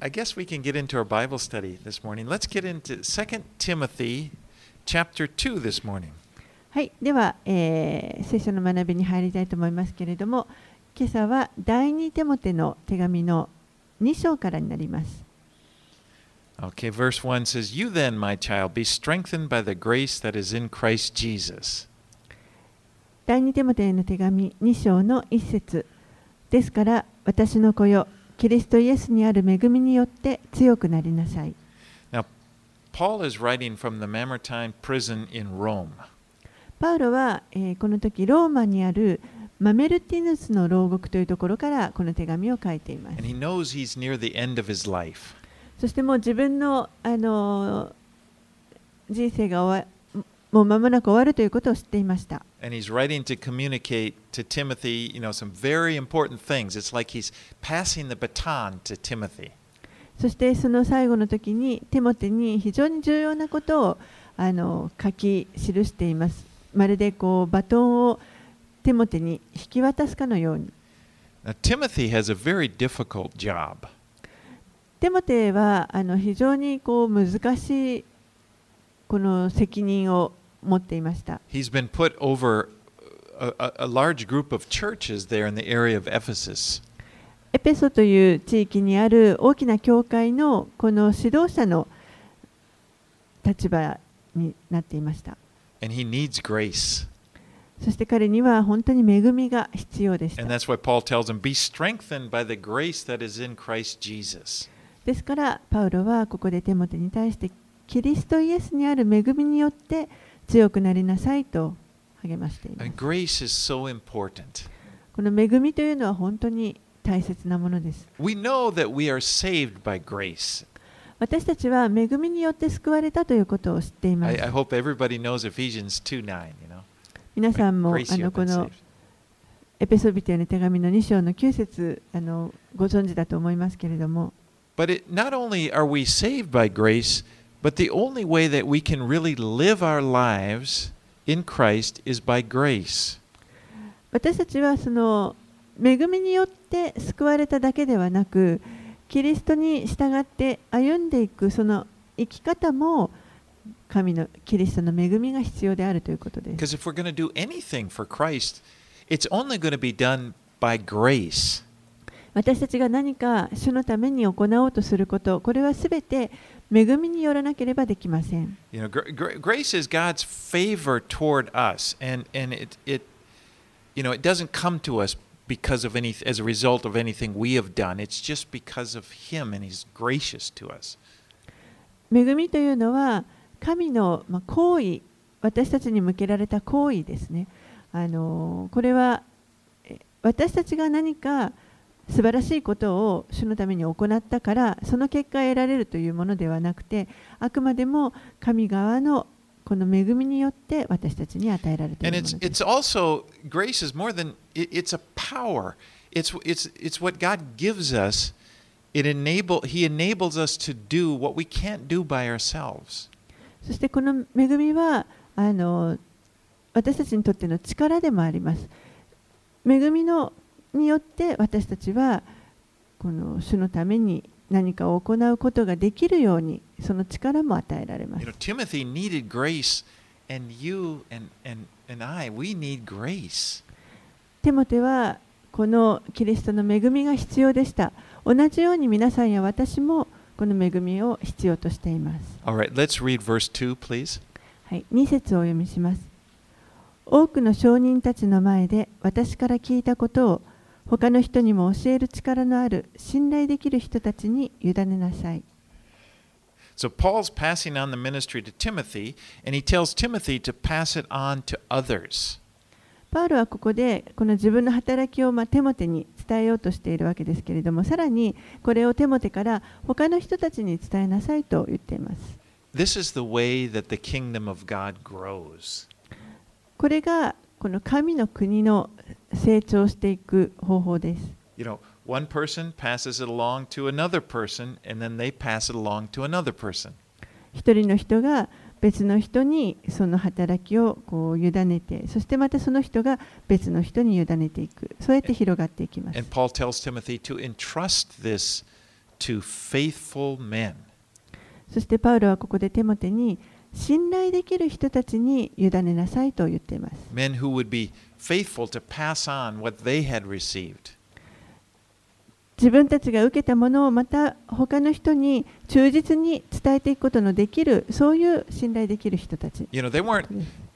I guess we can get into our Bible study this morning. Let's get into 2 Timothy chapter 2 this morning. はい、では、えー聖書の学びに入りたいと思いますけれども、今朝は第二テモテの手紙の2章からになります。Okay, verse 1 says, You then, my child, be strengthened by the grace that is in Christ Jesus. 第二テモテへの手紙2章の1節ですから、私の子よ、キリストイエスにある恵みによって強くなりなさい。Now, Paul is writing from the Mamertine prison in Rome. パウロは、えーこの時ローマにあるマメルティヌスの牢獄というところからこの手紙を書いています And。he knows he's near the end of his life. そしてもう自分の、あのー人生が終わもう間もなく終わるということを知っていました。そしてその最後の時に、テモテに非常に重要なことをあの書き記しています。まるでこうバトンをテモテに引き渡すかのように。テモテはあの非常にこう難しいこの責任を。持っていました。エペソという地域にある大きな教会のこの指導者の立場になっていました。そして彼には本当に恵みが必要でした。ですから、パウロはここでテモテに対して、キリストイエスにある恵みによって、強くなりなさいと励ましています。この恵みというのは本当に大切なものです。私たちは恵みによって救われたということを知っています。皆さんもあのこのエペソビテの手紙の2章の9節あのご存知だと思いますけれども。私たちはその恵みによって救われただけではなく、キリストに従って歩んでいくその生き方もキリストの恵みが必要であるということです。私たちが何か主のために行おうとすること、これはすべて恵みによらなければできません。You know, gr- gr- grace is God's favor toward us, and and it it you know it doesn't come to us because of any as a result of anything we have done. It's just because of Him, and He's gracious to us. 恵みというのは神のまあ行為私たちに向けられた行為ですねあのこれはえ私たちが何か素晴らしいことを主のために行ったからその結果得られるというものではなくてあくまでも神側のこの恵みによって私たちに与えられているものです。It enable, he enables us to do what we can't do by ourselves. そしてこの恵みはあの私たちにとっての力でもあります。恵みのによって私たちはこの主のために何かを行うことができるようにその力も与えられま You す know,。Timothy needed grace, and you and and and I we need grace. テモテはこのキリストの恵みが必要でした。同じように皆さんや私もこの恵みを必要としています。Right, let's read verse 2, please. はい、2節をお読みします。多くの証人たちの前で私から聞いたことを他の人にも教える力のある信頼できる人たちに委ねなさい。So Paul's passing on the ministry to Timothy, and he tells Timothy to pass it on to others. パウロはここでこの自分の働きをまあテモテに伝えようとしているわけですけれどもさらにこれをテモテから他の人たちに伝えなさいと言っています。This is the way that the kingdom of God grows. これがこの神の国の成長していく方法です。You know, one person passes it along to another person, and then they pass it along to another person. 一人の人が別の人にその働きをこう委ねてそしてまたその人が別の人に委ねていくそうやって広がっていきます And Paul tells Timothy to entrust this to faithful men. そしてパウロはここでテモテに信頼できる人たちに委ねなさいと言っています。Men who would be faithful to pass on what they had received. 自分たちが受けたものをまた他の人に忠実に伝えていくことのできるそういう信頼できる人たち You know, they weren't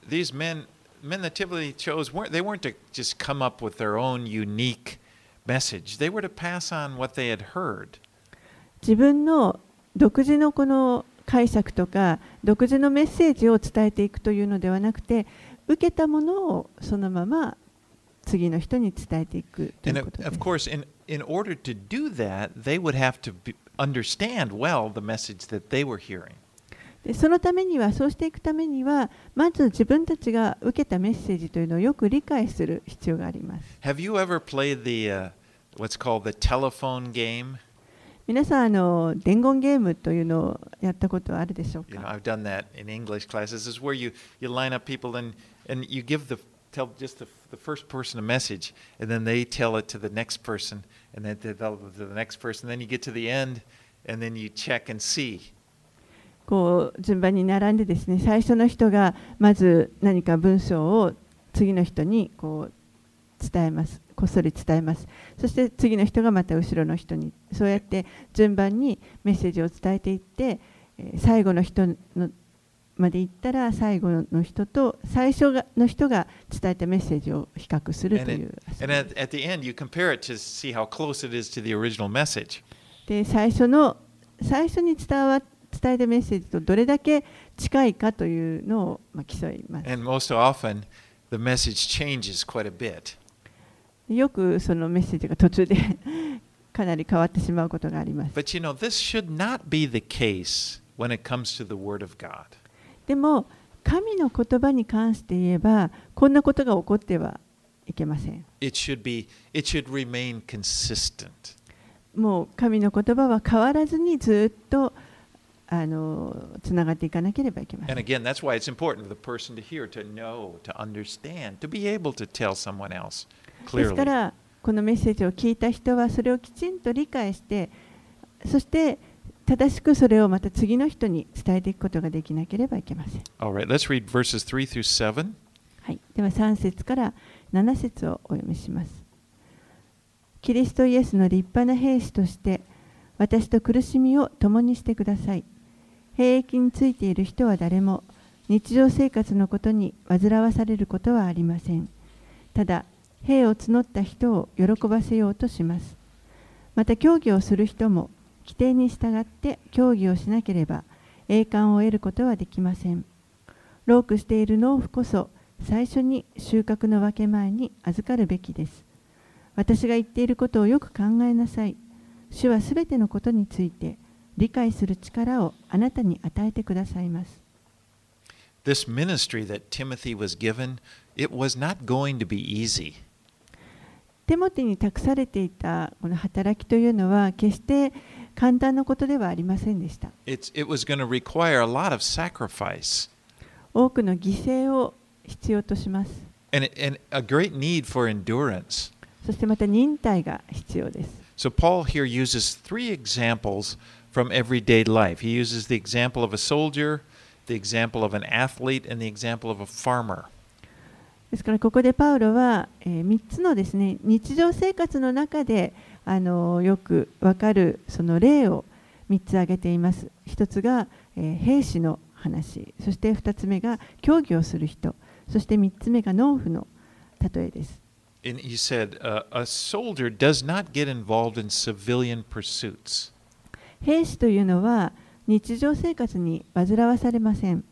these men men that Timothy chose weren't they weren't to just come up with their own unique message. They were to pass on what they had heard. 自分の独自のこの解釈とか独自のメッセージを伝えていくというのではなくて受けたものをそのまま次の人に伝えていく。そのためには、そうしていくためには、まず自分たちが受けたメッセージというのをよく理解する必要があります。Have you ever played the、what's called the telephone game? 皆さんあの伝言ゲームというのをやったことはあるでしょう You know, か I've done that in English classes. Is where you, you line up people and, and you give the tell just the, the first person a message, and then they tell it to the next person, and then they tell it to the next person. Then you get to the end, and then you check and see. こう順番に並んでですね最初の人がまず何か文章を次の人にこう伝えますこっそり伝えますそして次の人がまた後ろの人にそうやって順番にメッセージを伝えていってえー最後の人のまで行ったら最後の人と最初がの人が伝えたメッセージを比較するという.で最初の最初に伝わ伝えたメッセージとどれだけ近いかというのを、まあ、競います。And most often, the message changes quite a bit. よくそのメッセージが途中でかなり変わってしまうことがあります。But you know, this should not be the case when it comes to the Word of God. でも神の言葉に関して言えばこんなことが起こってはいけません。It should be, it should remain consistent. もう神の言葉は変わらずにずっとあのつながっていかなければいけませ And ん。again, that's why it's important for the person to hear, to know, to understand, to be able to tell someone else ですか.らこのメッセージを聞いた人はそれをきちんと理解してそして正しくそれをまた次の人に伝えていくことができなければいけません。Right, let's read verses 3 through 7. はい、では3節から7節をお読みします。キリストイエスの立派な兵士として私と苦しみを共にしてください。兵役についている人は誰も日常生活のことに煩わされることはありません。ただ、兵を募った人を喜ばせようとします。また、競技をする人も規定に従って競技をしなければ栄冠を得ることはできません。ロークしている農夫こそ最初に収穫の分け前に預かるべきです。私が言っていることをよく考えなさい。主はすべてのことについて理解する力をあなたに与えてくださいます。This ministry that Timothy was given, it was not going to be easy. テモテに託されていたこの働きというのは決して簡単なことではありませんでした。多くの犠牲を必要とします。and, and a great need for endurance. そしてまた忍耐が必要です。So Paul here uses three examples from everyday life. He uses the example of a soldier, the example of an athlete, and the example of a farmer. ですからここでパウロは、えー3つのですね日常生活の中であのよくわかるその例を3つ挙げています。1つが、えー兵士の話、そして2つ目が競技をする人、そして3つ目が農夫の例えです。And he said, uh, a soldier does not get involved in civilian pursuits. 兵士というのは日常生活に煩わされません。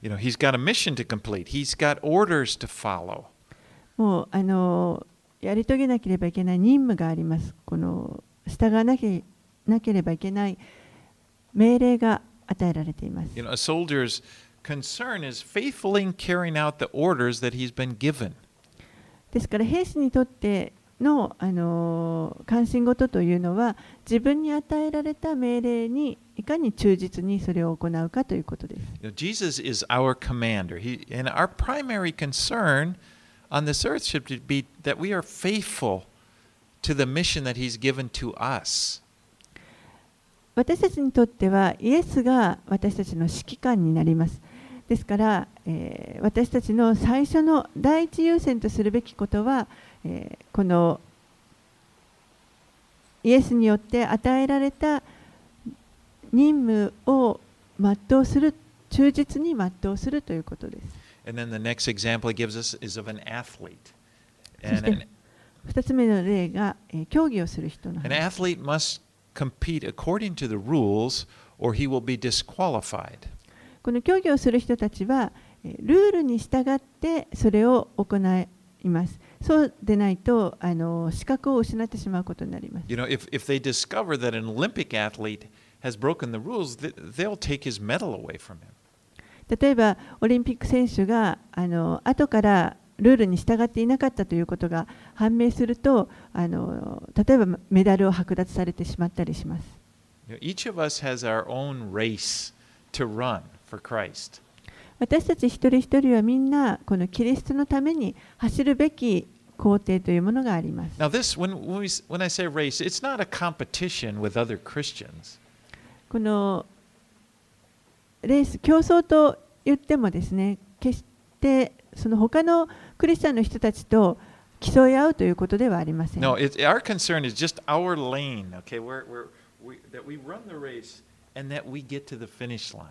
You know, he's got a mission to complete. He's got orders to follow. もうあのやり遂げなければいけない任務があります。この従わなけなければいけない命令が与えられています。You know, a soldier's concern is faithfully in carrying out the orders that he's been given. ですから兵士にとってのあの関心事というのは自分に与えられた命令にいかに忠実にそれを行うかということです。Jesus is our commander. He, and our primary concern on this earth should be that we are faithful to the mission that he's given to us. 私たちにとってはイエスが私たちの指揮官になります。ですから、えー私たちの最初の第一優先とするべきことは、このイエスによって与えられた任務を、忠実に全うするということです。2つ目の例が、えー、競技をする人の話です。この競技をする人たちはルールに従ってそれを行います。そうでないとあの資格を失ってしまうことになります。You know, if, if they discover that an Olympic athlete has broken the rules, th- they'll take his medal away from him. 例えばオリンピック選手があの後からルールに従っていなかったということが判明するとあの例えばメダルを剥奪されてしまったりします。Each of us has our own race to run for Christ. 私たち一人一人はみんなこのキリストのために走るべき工程というものがあります。Now, this, when, when, we, when I say race, it's not a competition with other Christians. このレース競争と言ってもですね決してその他のクリスチャンの人たちと競い合うということではありません。No, it, our concern is just our lane, okay, where, where we, that we run the race and that we get to the finish line.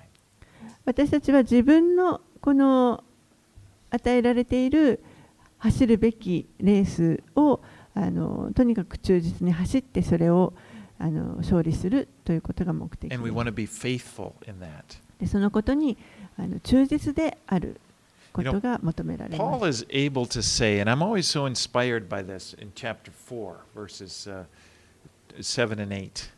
私たちは自分のこの与えられている走るべきレースをあのとにかく忠実に走ってそれをあの勝利するということが目的です。そのことにあの忠実であることが求められる。Paul is able to say, and I'm always so inspired by this in chapter 4, verses 7 and 8.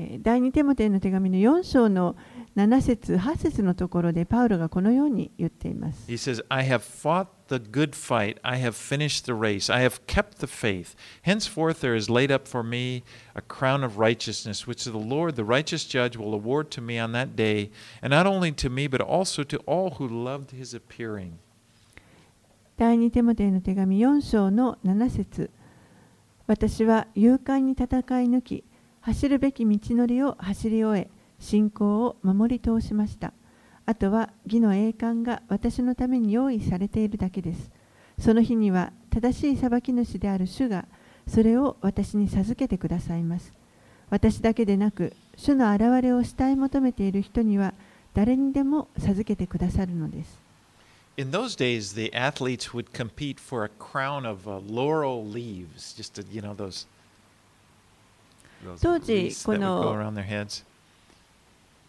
えー第2テモテへの手紙の4章の7節8節のところでパウロがこのように言っています。 He says, I have fought the good fight, I have finished the race, I have kept the faith. Henceforth there is laid up for me a crown of righteousness, which the Lord, the righteous judge, will award to me on that day, and not only to me, but also to all who loved his appearing. 第2テモテへの手紙4章の7節私は勇敢に戦い抜き、 走るべき道のりを走り終え、信仰を守り通しました。あとは義の栄冠が私のために用意されているだけです。その日には正しい裁き主である主がそれを私に授けてくださいます。私だけでなく、主の現れを慕い求めている人には誰にでも授けてくださるのです。In those days, the athletes would compete for a crown of uh, laurel leaves, just to, you know, those, 当時この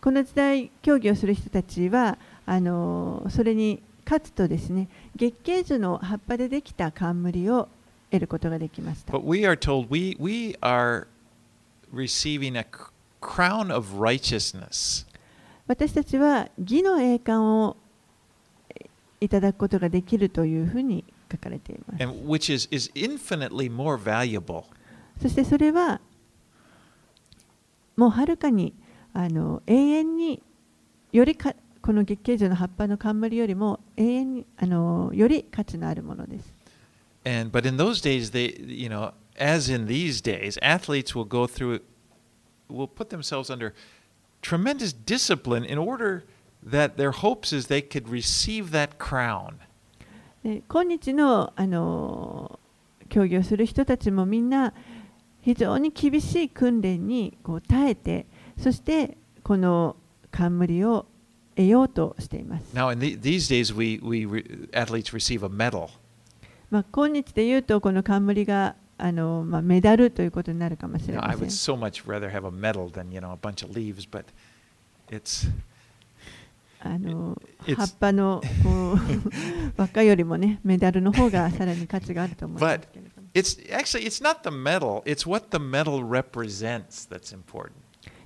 この時代競技をする人たちはあのそれに勝つとですね月桂樹の葉っぱでできた冠を得ることができました。But we are told we, we are receiving a crown of righteousness. 私たちは義の栄冠をいただくことができるというふうに書かれています。そしてそれはもうはるかにあの永遠によりかこの月桂樹の葉っぱの冠よりも永遠にあのより価値のあるものです and but in those days they you know as in these days athletes will go through will put themselves under tremendous discipline in order that their hopes is they could receive that crown で今日のあの競技をする人たちもみんな非常に厳しい訓練にこう耐えてそしてこの冠を得ようとしています。now in the, these days we, we athletes receive a medal まあ、今日で言うとこの冠があの、まあ、メダルということになるかもしれま I せん would。so much rather have a medal than you know a bunch of leaves but it's あの葉っぱのこう輪っかよりもねメダルの方がさらに価値があると思いますけれども。It's actually it's not the medal it's what the medal represents that's important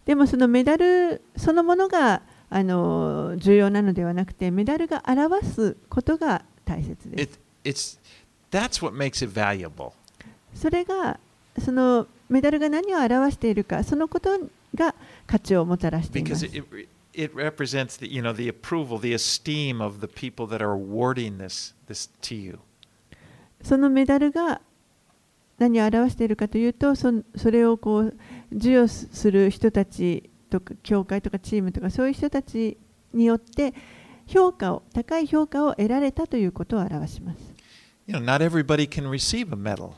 でもそのメダルそのものがあの重要なのではなくてメダルが表すことが大切です it, it's that's what makes it valuable それがそのメダルが何を表しているかそのことが価値をもたらしています it represents the you know the approval the esteem of the people that are awarding this this to you そのメダルが何を表しているかというとそそれをこう授与する人たちとか教会とかチームとかそういう人たちによって評価を高い評価を得られたということを表します。You know, not everybody can receive a medal.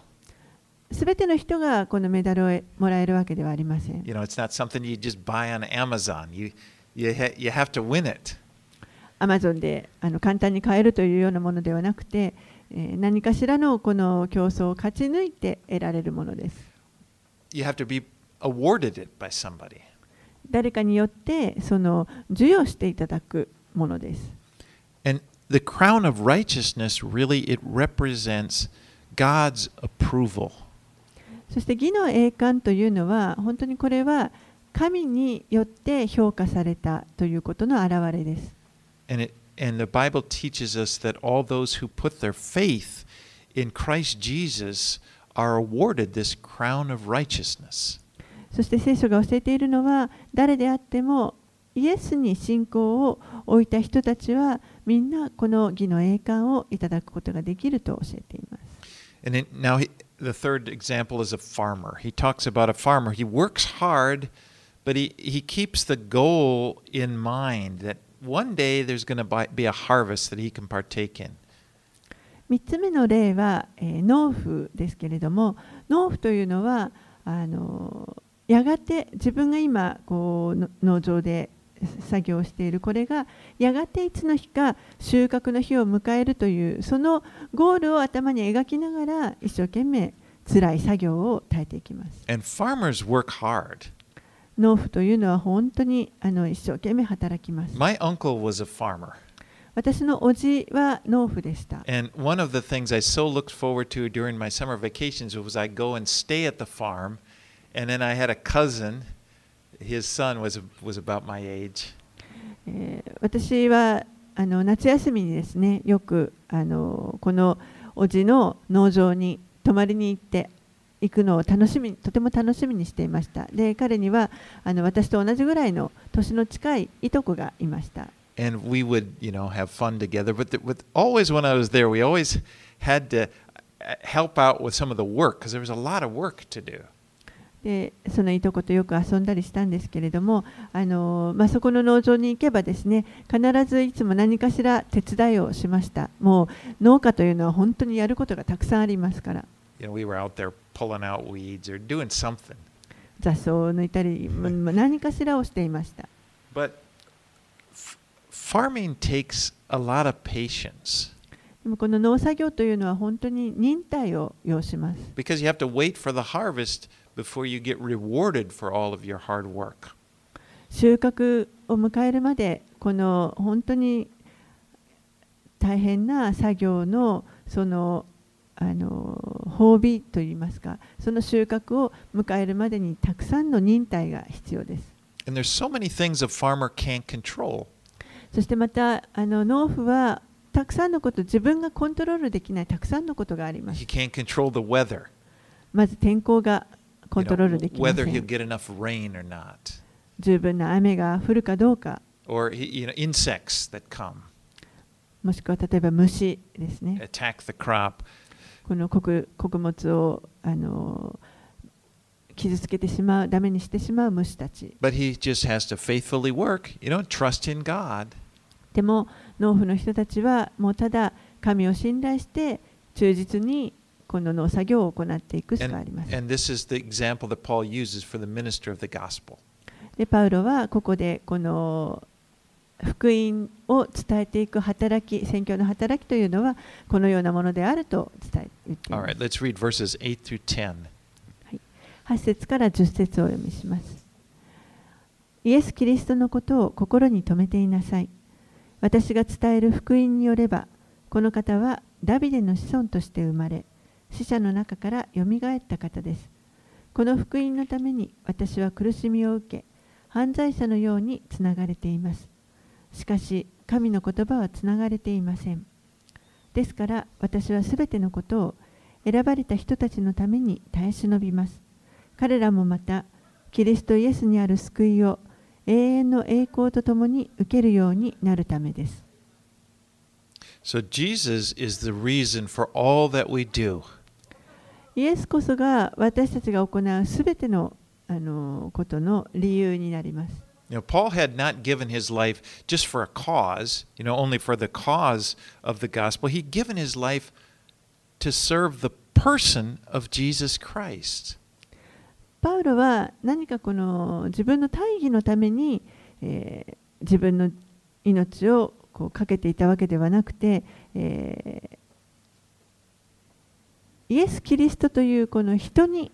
すべての人がこのメダルをもらえるわけではありません。You know, it's not something you just buy on Amazon. You, you, ha you have to win it. アマゾンであの簡単に買えるというようなものではなくて、えー、何かしらのこの競争を勝ち抜いて得られるものです。You have to be awarded it by somebody. 誰かによってその授与していただくものです。And the crown of righteousness really it represents God's approval. そして義の栄冠というのは本当にこれは神によって評価されたということの表れです。And, it, and the Bible teaches us that all those who put their faith in Christ Jesus are awarded this crown of righteousness. そして聖書が教えているのは誰であってもイエスに信仰を置いた人たちはみんなこの義の栄冠をいただくことができると教えています。And it, now he, the third example is a farmer. He talks about a farmer. He works hard, but he, he keeps the goal in mind that one day there's going to be a harvest that he can partake in. 3つ目の例は、えー、農夫ですけれども農夫というのはあのやがて自分が今こう農場で作業しているこれがやがていつの日か収穫の日を迎えるというそのゴールを頭に描きながら一生懸命辛い作業を耐えていきます。And farmers work hard. 農夫というのは本当にあの一生懸命働きます。My uncle was a farmer. 私のおじは農夫でした。And one of the things I so looked forward to during my summer vacations was I go and stay at the farm, and then I had a cousin, his son was, was about my age. 私はあの夏休みにですね、よくあのこのおじの農場に泊まりに行って、行くのを楽しみとても楽しみにしていました。で、彼にはあの私と同じぐらいの年の近いいとこがいました。And we would, you know, have fun together. But the, with, always when I was there, we always had to help out with some of the work because there was a lot of work to do. でそのいとことよく遊んだりしたんですけれどもあの、まあ、そこの農場に行けばですね必ずいつも何かしら手伝いをしましたもう農家というのは本当にやることがたくさんありますから you know, we were out there pulling out weeds or doing something. 雑草を抜いたり、何かしらをしていました。But farming takes a lot of patience. でもこの農作業というのは本当に忍耐を要します。Because you have to wait for the harvest before you get rewarded for all of your hard work. 収穫を迎えるまでこの本当に大変な作業のそのあの褒美といいますか、その収穫を迎えるまでにたくさんの忍耐が必要です。So、そしてまたあの農夫はたくさんのこと、自分がコントロールできないたくさんのことがあります。まず天候がコントロールできません。You know, 十分な雨が降るかどうか。Or, you know, insects that come. もしくは例えば虫ですね。Attack the crop. この穀穀物をあの傷つけてしまう、ダメにしてしまう虫たち。But he just has to faithfully work, you know, trust in God. でも、農夫の人たちはもうただ神を信頼して忠実にこの農作業を行っていくしかありません。And, and this is the example that Paul uses for the minister of the gospel. で、パウロはここでこの福音を伝えていく働き、宣教の働きというのはこのようなものであると伝え言っています。Right, 8節から10節をお読みします。イエス・キリストのことを心に留めていなさい。私が伝える福音によれば、この方はダビデの子孫として生まれ、死者の中からよみがえった方です。この福音のために私は苦しみを受け、犯罪者のようにつながれています。しかし神の言葉はつながれていませんですから私はすべてのことを選ばれた人たちのために耐え忍びます彼らもまたキリストイエスにある救いを永遠の栄光とともに受けるようになるためです。So Jesus is the reason for all that we do. イエスこそが私たちが行うすべてのあのことの理由になります。You know, Paul had not given his life just for a cause, you know, only for the cause of the gospel. He'd given his life to serve the person of Jesus Christ. パウロは何かこの自分の大義のために、えー自分の命をこうかけていたわけではなくて、えーイエス・キリストというこの人に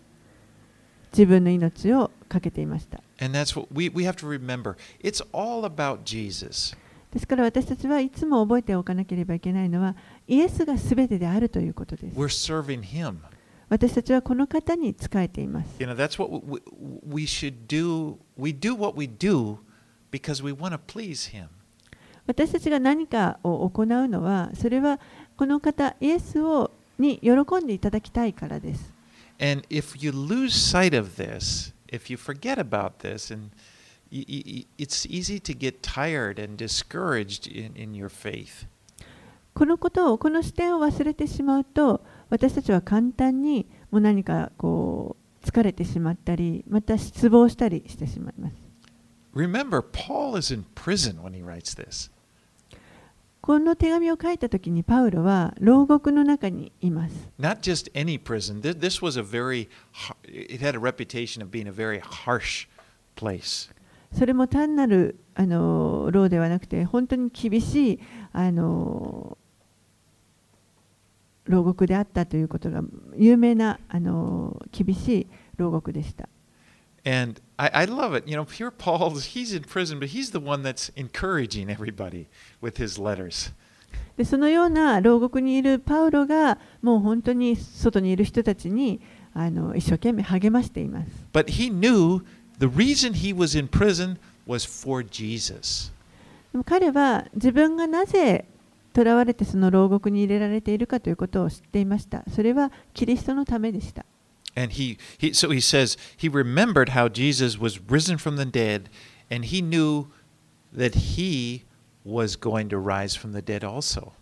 自分の命をかけていました。And that's what we, we have to remember. It's all about Jesus. ですから私たちはいつも覚えておかなければいけないのはイエスが全てであるということです。 We're serving him. 私たちはこの方に仕えています。 You know, that's what we, we should do. We do what we do because we want to please him. 私たちが何かを行うのはそれはこの方イエスをに喜んでいただきたいからです。 And if you lose sight of this, if you forget about this, and y- y- y- it's easy to get tired and discouraged in, in your faith. このことをこの視点を忘れてしまうと私たちは簡単にもう何かこう疲れてしまったりまた失望したりしてしまいます。Remember, Paul is in prison when he writes this. この手紙を書いた時にパウロは牢獄の中にいます。それも単なるあの牢ではなくて、本当に厳しいあの牢獄であったということが有名なあの厳しい牢獄でした。I, I love it. You know, here Paul, he's in prison, but he's the one that's encouraging everybody with his letters. でそのような牢獄にいるパウロがもう本当に外にいる人たちにあの一生懸命励ましています。But he knew the reason he was in prison was for Jesus. でも彼は自分がなぜ囚われてその牢獄に入れられているかということを知っていました。それはキリストのためでした。And he, he so he says he remembered how Jesus was risen from the dead, and he knew that he was going to rise from the dead also.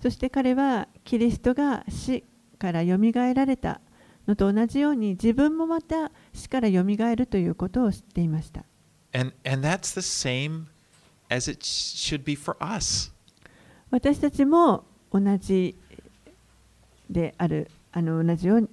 そして彼はキリストが死からよみがえられたのと同じように自分もまた死からよみがえるということを知っていました。 And and that's the same as it sh- should be for us. 私たちも同じである、あの同じように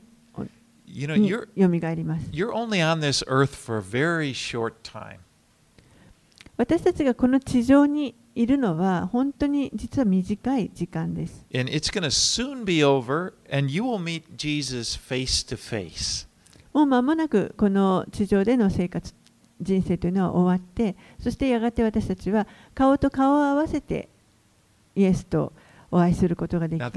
私たちがこの地上にいるのは本当に実は短い時間です。もう間もなくこの地上での生活、人生というのは終わって、そしてやがて私たちは顔と顔を合わせてイエスとお会いすることができます。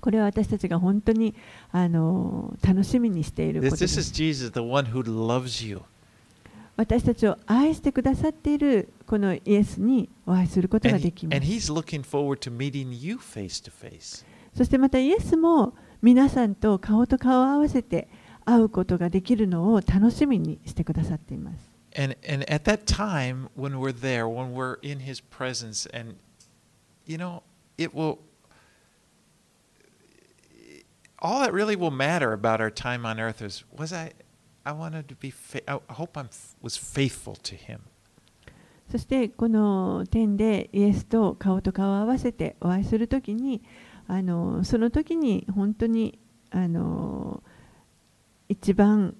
これは私たちが本当にあの楽しみにしていることで this is す。Jesus, the one who loves you. 私たちを愛してくださっているこのイエスにお会いすることができま and す。he's looking forward to meeting you face to face. そしてまたイエスも皆さんと顔と顔を合わせて会うことができるのを楽しみにしてくださっています。And, and at that time, when we're there, when we're in his presence, and, you know, it will, all that really will matter about our time on earth is, was I, I wanted to be, fa- I hope I was faithful to him. そしてこの点でイエスと顔と顔を合わせてお会いするときにあのその時に本当にあの一番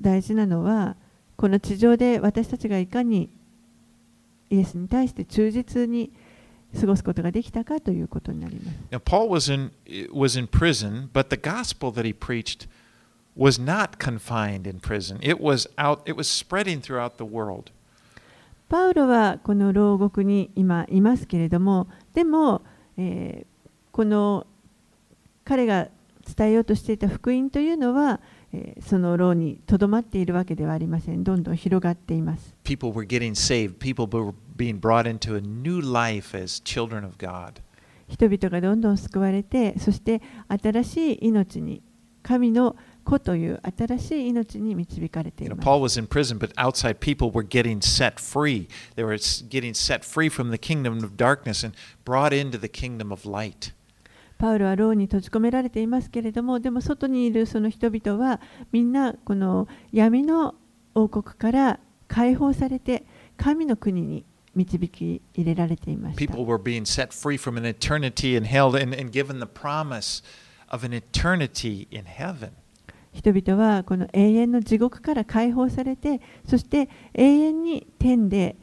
大事なのはこの地上で私たちがいかにイエスに対して忠実に過ごすことができたかということになります。Now, Paul was in, was in prison, but the gospel that he preached was not confined in prison. It was out, it was spreading throughout the world. パウロはこの牢獄に今いますけれどもでも、えーこの彼が伝えようとしていた福音というのは、えーその牢にとどまっているわけではありませんどんどん広がっています People were getting saved. People were being brought into a new life as children of God. 人々がどんどん救われてそして新しい命に神の子という新しい命に導かれています Paul was in prison, but outside people were getting set free. They were getting set free from the kingdom of darkness and brought into the kingdom of light. パウロは牢に閉じ込められていますけれどもでも外にいるその人々はみんなこの闇の王国から解放されて神の国に導き入れられていました People were being set free from an eternity in hell and, and given the promise of an eternity in heaven. 人々はこの永遠の地獄から解放されてそして永遠に天で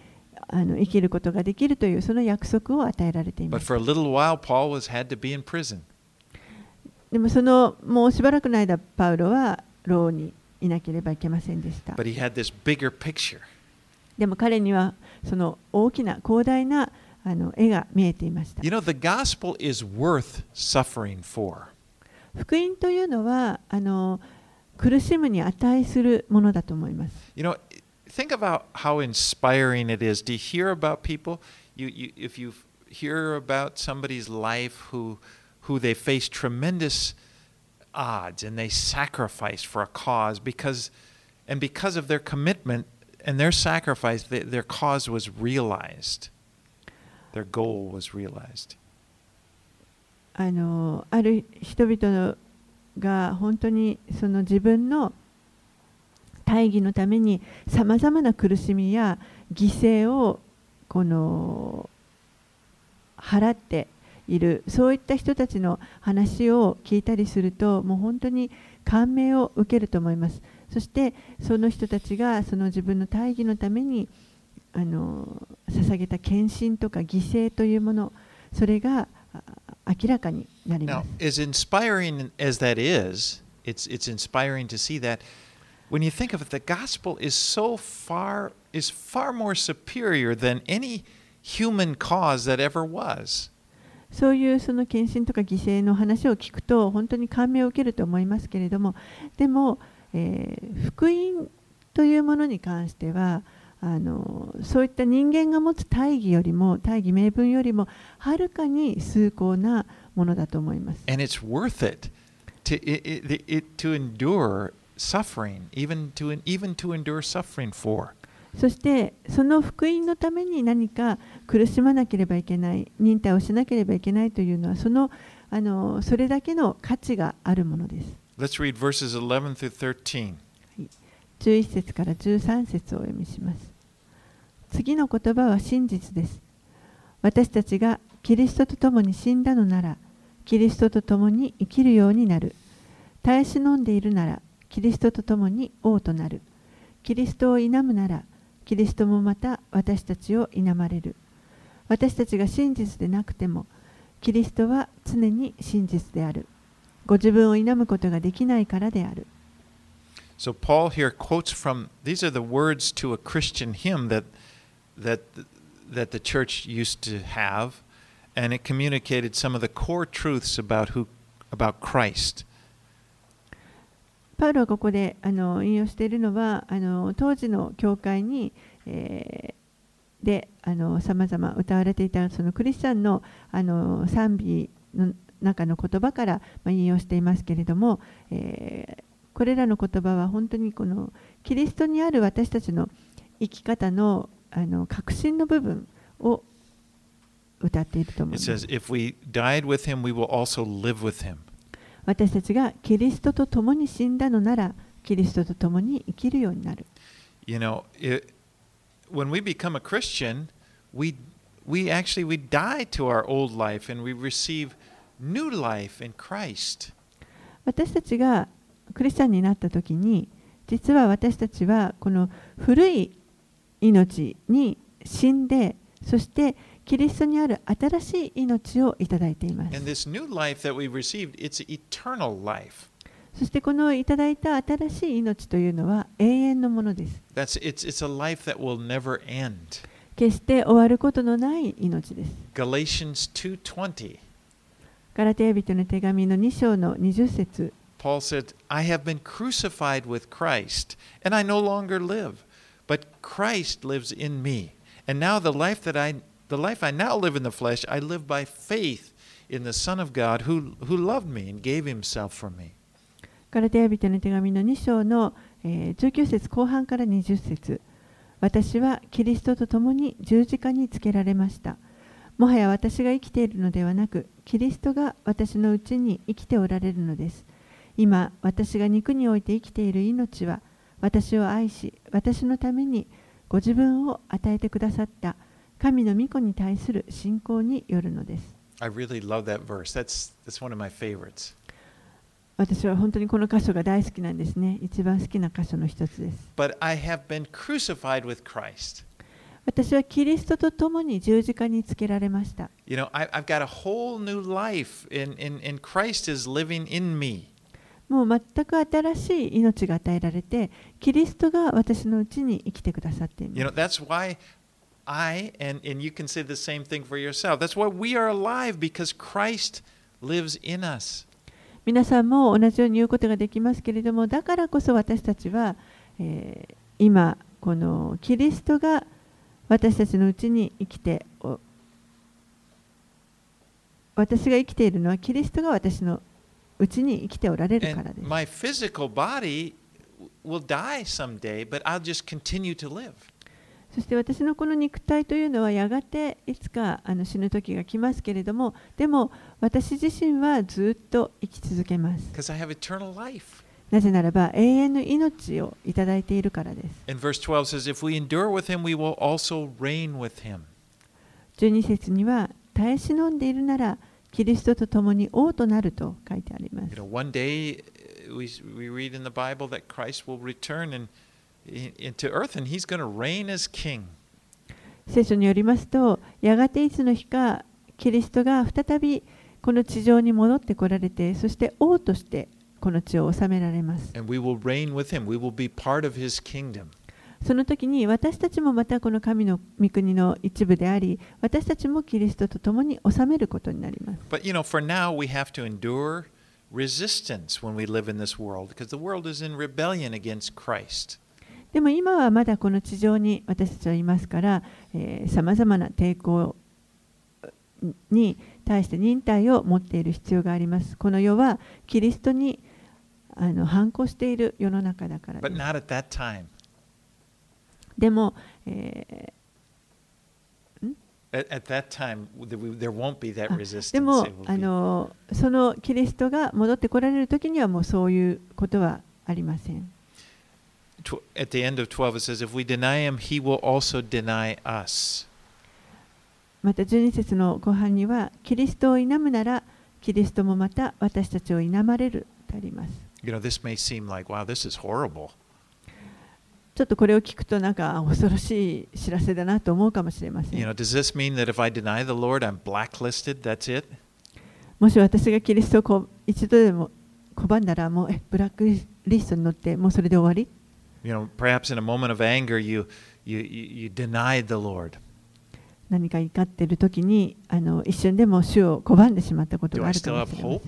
あの生きることができるというその約束を与えられています。でもそのもうしばらくの間、パウロは牢にいなければいけませんでした。でも彼にはその大きな広大なあの絵が見えていました。福音というのはあの苦しむに値するものだと思います。think about how inspiring it is. Do you hear about people? You, you, if you hear about somebody's life who, who they face tremendous odds and they sacrifice for a cause because, and because of their commitment and their sacrifice, th their cause was realized. Their goal was realized. あのある人々が本当にその自分の 大義のためにさまざまな苦しみや犠牲をこの払っているそういった人たちの話を聞いたりするともう本当に感銘を受けると思います。そしてその人たちがその自分の大義のためにあの捧げた献身とか犠牲というものそれが明らかになりま Now, す as inspiring as that is, when you think of it, the gospel is so far, is far more superior than any human cause that ever was. そういうその献身とか犠牲の話を聞くと本当に感銘を受けると思いますけれどもでも、えー福音というものに関してはあのそういった人間が持つ大義よりも大義名分よりもはるかに崇高なものだと思います。And it's worth it to, it, it, it, to endure suffering, even to, even to endure suffering for. そしてその福音のために何か苦しまなければいけない忍耐をしなければいけないというのはそのあのそれだけの価値があるものです。Let's read verses 11 through 13. 11節から13節をお読みします。次の言葉は真実です。私たちがキリストと共に死んだのなら、キリストと共に生きるようになる。耐え忍んでいるなら、キリストと共に王となる。キリストを否むなら、キリストもまた私たちを否まれる。私たちが真実でなくても、キリストは常に真実である。ご自分を否むことができないからである。So Paul here quotes from these are the words to a Christian hymn that that that the church used to have, and it communicated some of the core truths about who about Christ. パウロはここであの引用しているのはあの当時の教会に、えーでさまざま歌われていたそのクリスチャンのあの賛美の中の言葉から、まあ、引用していますけれども、えーこれらの言葉は本当にこのキリストにある私たちの生き方のあの革新の部分を歌っていると思い It ます says, "If we died with him, we will also live with him." 私たちがキリストと共に死んだのならキリストと共に生きるようになる You know, it, when we become a Christian, we we actually we die to our old life and we receive new life in Christ. 私たちがクリスチャンになった時に実は私たちはこの古い命に死んでそしてキリストにある新しい命をいただいています And this new life that we've received, it's eternal life. そしてこのいただいた新しい命というのは永遠のものです That's it's it's a life that will never end. 決して終わることのない命です Galatians 2:20. ガラテヤ人の手紙の2章の20節 Paul said, "I have been crucified with Christ, and I no longer live, but Christ lives in me. And now the life that I the life I now live in the flesh, I live by faith in the Son of God who who loved me and gave himself for me." ガラテヤ人の手紙の2章の、えー19節後半から20節私はキリストと共に十字架につけられました。もはや私が生きているのではなく、キリストが私のうちに生きておられるのです。今、私が肉において生きている命は、私を愛し、私のためにご自分を与えてくださった神の御子に対する信仰によるのです。I really love that verse. That's that's one of my favorites. 私は本当にこの箇所が大好きなんですね。一番好きな箇所の一つです。But I have been crucified with Christ. 私はキリストと共に十字架につけられました。You know, I, I've got a whole new life, and, and, and Christ is living in me. もう全く新しい命が与えられて、キリストが私のうちに生きてくださってい You ま know, す。that's why I, and, and you can say the same thing for yourself, that's why we are alive because Christ lives in us. 皆さんも同じように言うことができますけれども、だからこそ私たちは、えー今、このキリストが私たちのうちに生きて、お私が生きているのはキリストが私のうちに生きておられるからです。my physical body will die someday, but I'll just continue to live. そして私のこの肉体というのはやがていつかあの死ぬ時が来ますけれどもでも私自身はずっと生き続けます.なぜならば永遠の命をいただいているからです And verse 12 says, If we endure with him, we will also reign with him. 12節には耐え忍んでいるならキリストと共に王となると書いてあります You know, 聖書によりますと、やがていつの日か、キリストが再びこの地上に戻ってこられて、そして王としてこの地を治められます。その時に私たちもまたこの神の御国の一部であり、私たちもキリストと共に治めることになります。でも今はまだこの地上に私たちはいますから、さまざまな抵抗に対して忍耐を持っている必要があります。この世はキリストにあの反抗している世の中だからでも、え At, at that time, there won't be that ー resistance. でもあのそのキリストが戻ってこられる時にはもうそういうことはありません。at the end of 12 it says if we deny him he will also deny us. また12節の後半にはキリストを否むならキリストもまた私たちを否まれる。とあります。You know, this may seem like, wow, this is horrible. ちょっとこれを聞くとなんか恐ろしい知らせだなと思うかもしれません。もし私がキリストをこう一度でも拒んだらもうブラックリストに乗ってもうそれで終わり？You know, perhaps in a moment of anger, you, you, you, denied the Lord. 何か怒っている時にあの一瞬でも主を拒んでしまったことがあるかもしれません?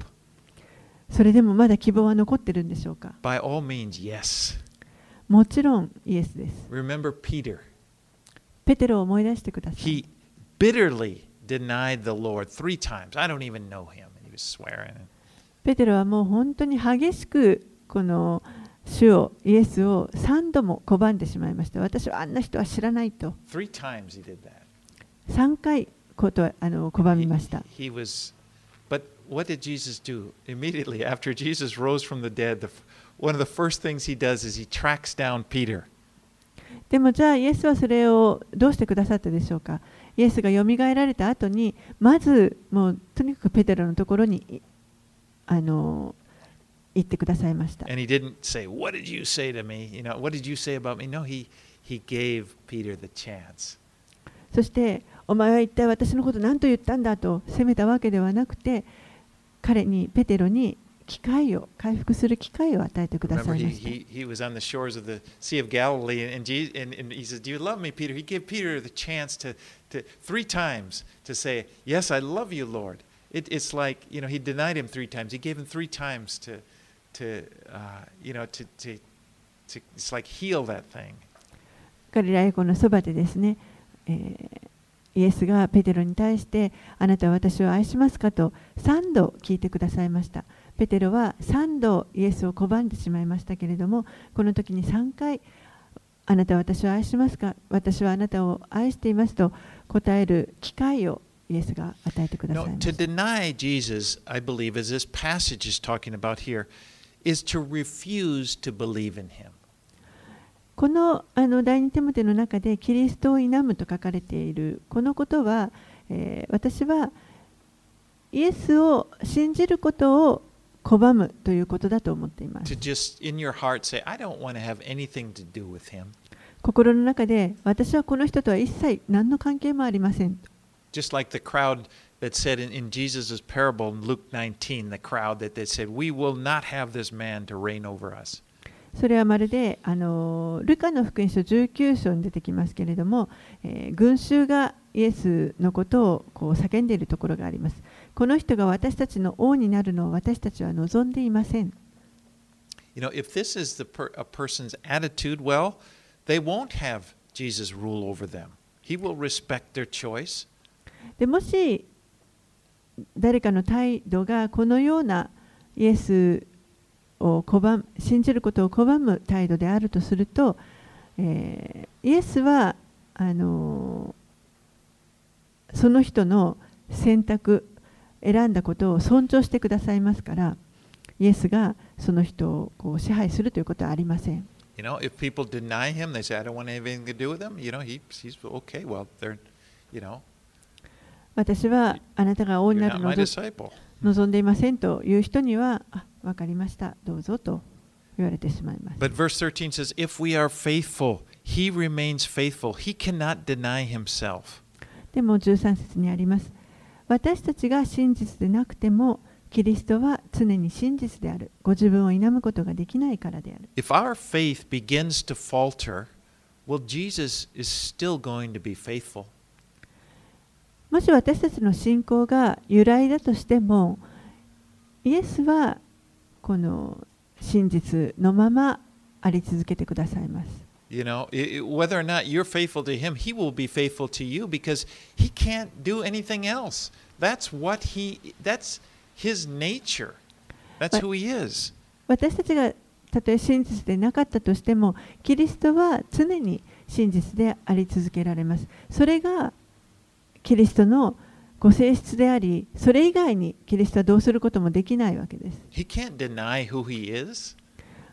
それでもまだ希望は残ってるんでしょうか By all means, yes. もちろんイエスです。Remember Peter. ペテロを思い出してください。He bitterly denied the Lord three times. I don't even know him. And he was swearing. ペテロはもう本当に激しくこの主をイエスを3度も拒んでしまいました。私はあんな人は知らないと。3回ことあの拒みました。でもじゃあ、イエスはそれをどうしてくださったでしょうか？イエスがよみがえられた後に、まず、もうとにかくペテロのところにあの行ってくださいました。And he didn't say, What did you say to me? You know, what did you say about me? No, he, he gave Peter the chance. そしてお前は一体私のこと何と言ったんだと責めたわけではなくて彼にペテロに機会を回復する機会を与えてくだ Remember, さい he, ました。he, he was on the shores of the Sea of Galilee, and, Jesus, and, and he says, Do you love me, Peter? He gave Peter the chance to, to three times to say, Yes, I love you, Lord. It, it's like, you know, he denied him three times. He gave him three times to, to uh, you know, to, to, to, it's like heal that thing. ガリラヤ湖のそばでですね、えーイエスがペテロに対してあなたは私を愛しますか？と3度聞いてくださいましたペテロは3度イエスを拒んでしまいましたけれどもこの時に3回あなたは私を愛しますか私はあなたを愛していますと答える機会をイエスが与えてください No, ま to した。deny Jesus, I believe, as this passage is talking about here, この,あの第二手モテの中でキリストをいなむと書かれているこのことは、えー、私はイエスを信じることを拒むということだと思っています。心の中で私はこの人とは一切何の関係もありません。that said in, in Jesus' parable in Luke 19, the crowd that they said, We will not have this man to reign over us. それはまるであのルカの福音書19章に出てきますけれども、えー群衆がイエスのことをこう叫んでいるところがあります。この人が私たちの王になるのを私たちは望んでいません。 You know, if this is the per, a person's attitude, well, they won't have Jesus rule over them. He will respect their choice. でもし 誰かの態度がこのようなイエスを拒む信じることを拒む態度であるとすると、えーイエスはあのその人の選択選んだことを尊重してくださいますからイエスがその人をこう支配するということはありません。You know, 私はあなたが王になるのを.望んでいませんという人には、あ分かりました、どうぞと言われてしまいます。But verse 13 says, If we are faithful, he remains faithful. He cannot deny himself. でも13節にあります。私たちが真実でなくても、キリストは常に真実である。ご自分を否むことができないからである。If our faith begins to falter, well, Jesus is still going to be faithful. もし私たちの信仰が由来だとしても、イエスはこの真実のままあり続けてくださいます。You know, whether or not you're faithful to him, he will be faithful to you because he can't do anything else. That's what he that's his nature. That's who he is. 私たちがたとえ真実でなかったとしても、キリストは常に真実であり続けられます。それがキリストのご性質であり、それ以外にキリストはどうすることもできないわけです。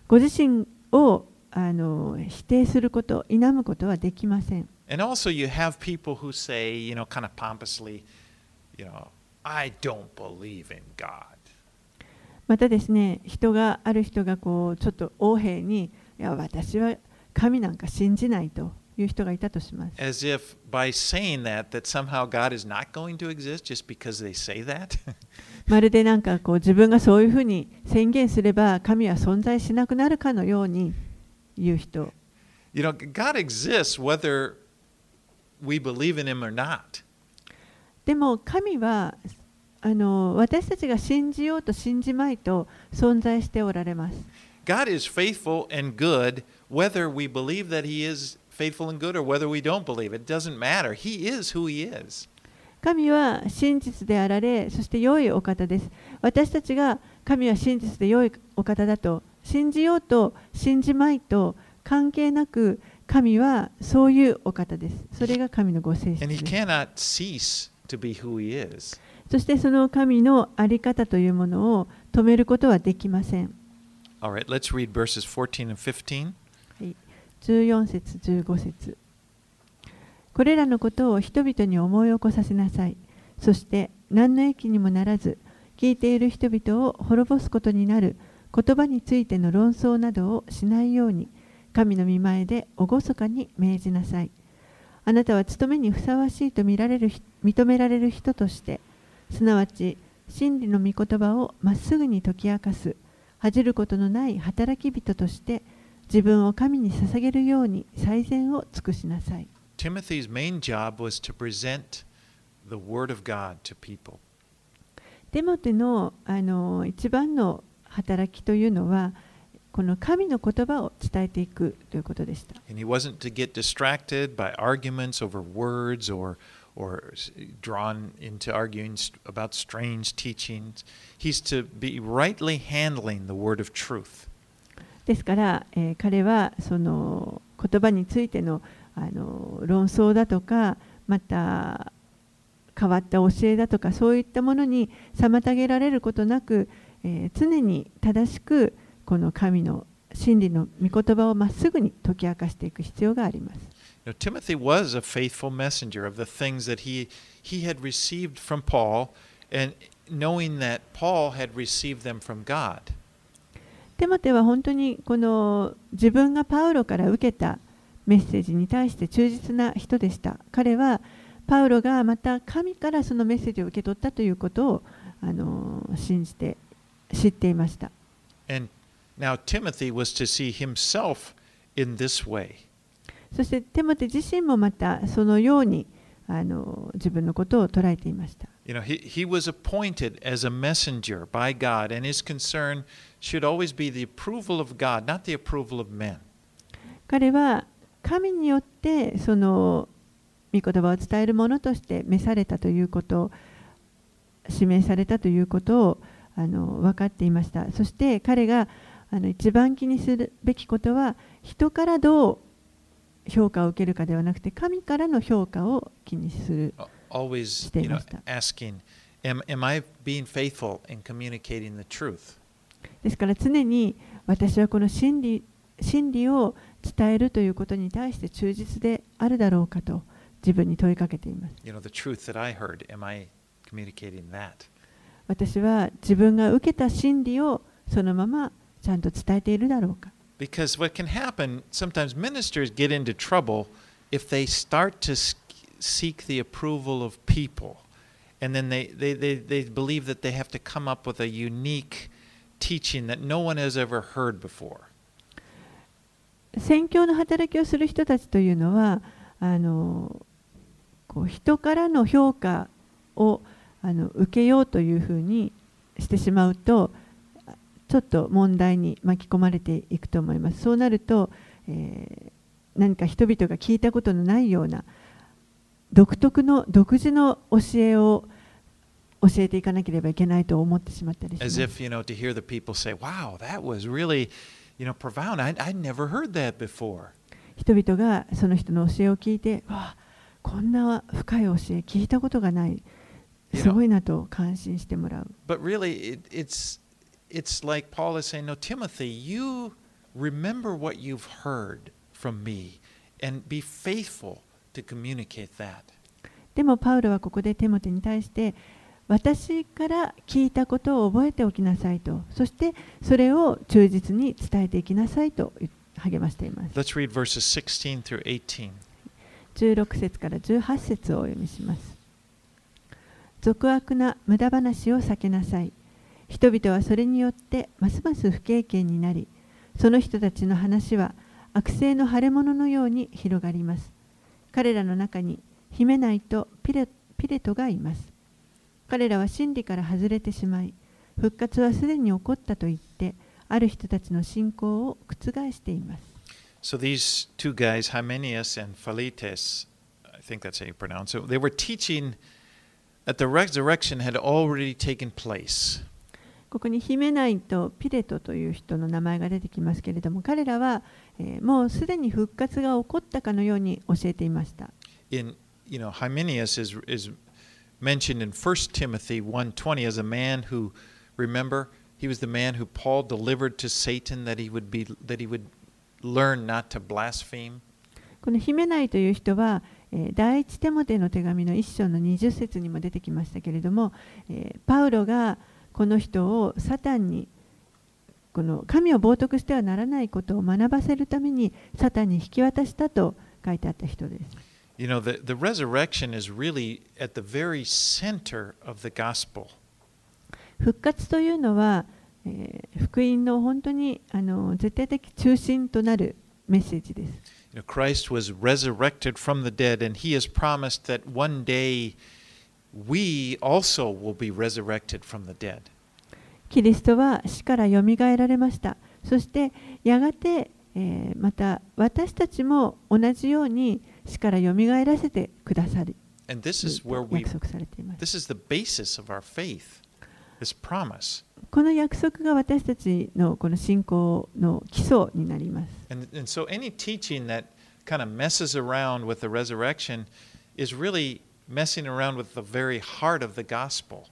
ご自身をあの否定すること、否むことはできません。And also you have people who say, you know, kind of pompously, you know, I don't believe in God. またですね、人がある人がこうちょっと横柄に、いや私は神なんか信じないという人がいたとします。As if by saying that that somehow God is not going to exist just because they say that. まるでなんかこう自分がそういうふうに宣言すれば神は存在しなくなるかのように言う人 you know, God exists whether we believe in him or not. でも神はあの私たちが信じようと信じまいと存在しておられます God is faithful and good whether we believe that he is faithful and good or whether we don't believe it doesn't matter. He is who is. 神は真実であられ、そして良いお方です。私たちが神は真実で良いお方だと信じようと信じまいと関係なく神はそういうお方です。それが神のご性質です。そしてその神のあり方というものを止めることはできません。All let's read verses 14 and 15. 14節15節。これらのことを人々に思い起こさせなさい。そして何の益にもならず聞いている人々を滅ぼすことになる言葉についての論争などをしないように神の御前で厳かに命じなさい。あなたは務めにふさわしいと見られる認められる人としてすなわち真理の御言葉をまっすぐに解き明かす恥じることのない働き人として自分を神に捧げるように最善を尽くしなさい。 Timothy's main job was to present the Word of God to people. テモテのあの一番の働きというのは、この神の言葉を伝えていくということでした。 And he wasn't to get distracted by arguments over words or, or s- drawn into arguing st- about strange teachings. He's to be rightly handling the Word of truth. ですから、えー彼はその言葉についてのあの論争だとか、また変わった教えだとかそういったものに妨げられることなく、えー、常に正しくこの神の真理の御言葉をまっすぐに解き明かしていく必要があります。You know, Timothy was a faithful messenger of the things that he, he had received from Paul, and knowing that Paul had received them from God. テモテは本当にこの自分がパウロから受けたメッセージに対して忠実な人でした。彼はパウロがまた神からそのメッセージを受け取ったということをあの信じて知っていました。And now Timothy was to see himself in this way. そしてテモテ自身もまたそのようにあの自分のことを捉えていました。You know, he, he was appointed as a messenger by God, and his concern should 彼は神によってその御言葉を伝えるものとして召されたということを指名されたということをあの分かっていました。そして彼があの一番気にするべきことは人からどう評価を受けるかではなくて神からの評価を気にする。していました。Always, you know, asking, am, am ですから常に私はこの真理真理を伝えるということに対して忠実であるだろうかと自分に問いかけています。You know, heard? 私は自分が受けた真理をそのままちゃんと伝えているだろうか Because what can happen, sometimes ministers get into trouble if they start to seek the approval of people. And then they, they, they, they believe that they have to come up with a unique teaching that no one has ever heard before. 宣教の働きをする人たちというのはあのこう人からの評価をあの受けようというふうにしてしまうとちょっと問題に巻き込まれていくと思います。そうなると、えー、何か人々が聞いたことのないような独特の独自の教えを教えていかなければいけないと思ってしまったりします。As if, you know, to hear the people say, wow, that was really, you know, profound. I, I never heard that before. 人々がその人の教えを聞いて、わあ、こんな深い教え聞いたことがない。すごいなと感心してもらう。But really, it, it's it's like Paul is saying, No, Timothy, you remember what you've heard from me and be faithful to communicate that. でもパウロはここでテモテに対して私から聞いたことを覚えておきなさいとそしてそれを忠実に伝えていきなさいと励ましています。Let's read verses 16 through 18. 16節から18節をお読みします。俗悪な無駄話を避けなさい。人々はそれによってますます不経験になりその人たちの話は悪性の腫れ物のように広がります彼らの中にヒメナイとピレピレトがいます彼らは真理から外れてしまい復活はすでに起こったと言ってある人たちの信仰を覆しています So these two guys, Hymenius and Philetus, I think that's how you pronounce it, they were teaching that the resurrection had already taken place. ここにヒメナイとピレトという人の名前が出てきますけれども彼らは、えー、もうすでに復活が起こったかのように教えていました。In, you know, Hymenius is, is mentioned in 1 Timothy 1:20 as a man who, remember, he was the man who Paul delivered to Satan that he would be that he would learn not to blaspheme. このヒメナイという人は、え、第一テモテの手紙の一章の20節にも出てきましたけれども、え、パウロがこの人をサタンにこの神を冒涜してはならないことを学ばせるためにサタンに引き渡したと書いてあった人です。You know, the, the resurrection is really at the very center of the gospel. 復活というのは、えー、福音の本当にあの絶対的中心となるメッセージです。You know, Christ was resurrected from the dead, and he has promised that one day we also will be resurrected from the dead. キリストは死からよみがえられました。そしてやがて、えー、また私たちも同じように死からよみがえらせてくださる。And this is where we, this is the basis of our faith, this promise. この約束が私たちのこの信仰の基礎になります。And, and so any teaching that kind of messes around with the resurrection is really messing around with the very heart of the gospel.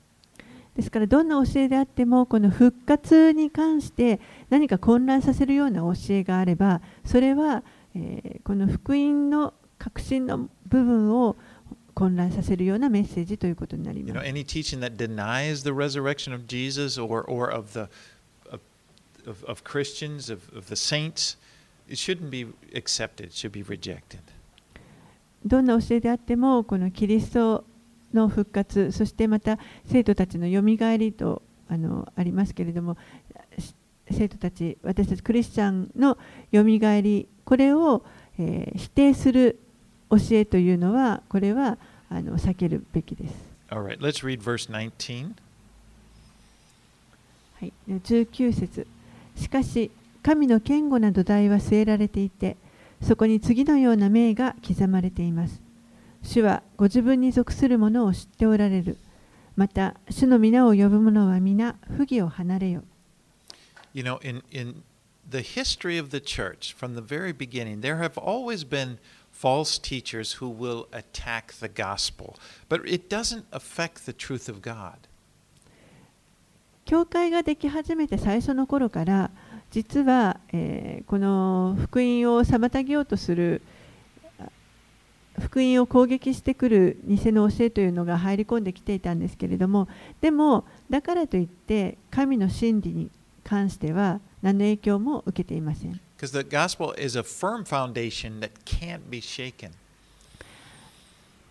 ですからどんな教えであってもこの復活に関して何か混乱させるような教えがあればそれは、えーこの福音の確信の部分を混乱させるようなメッセージということになります。どんな教えであっても、このキリストの復活、そしてまた生徒たちのよみがえりとあ,のありますけれども、生徒たち、私たちクリスチャンのよみがえり、これを、えー、否定する教えというのはこれはあの避けるべきです。Right, let's read verse 19. はい、で19節。しかし神の堅固な土台は据えられていてそこに次のような命が刻まれています。主はご自分に属する者を知っておられる。また主の皆を呼ぶ者は皆不義を離れよ。You know, in, in the history of the church, from the very beginning, there have always been false teachers who will attack the gospel, but it doesn't affect the truth of God. 教会ができ始めて最初の頃から実は、えーこの福音を妨げようとする福音を攻撃してくる偽の教えというのが入り込んできていたんですけれどもでもだからといって神の真理に関しては何の影響も受けていません Because the gospel is a firm foundation that can't be shaken.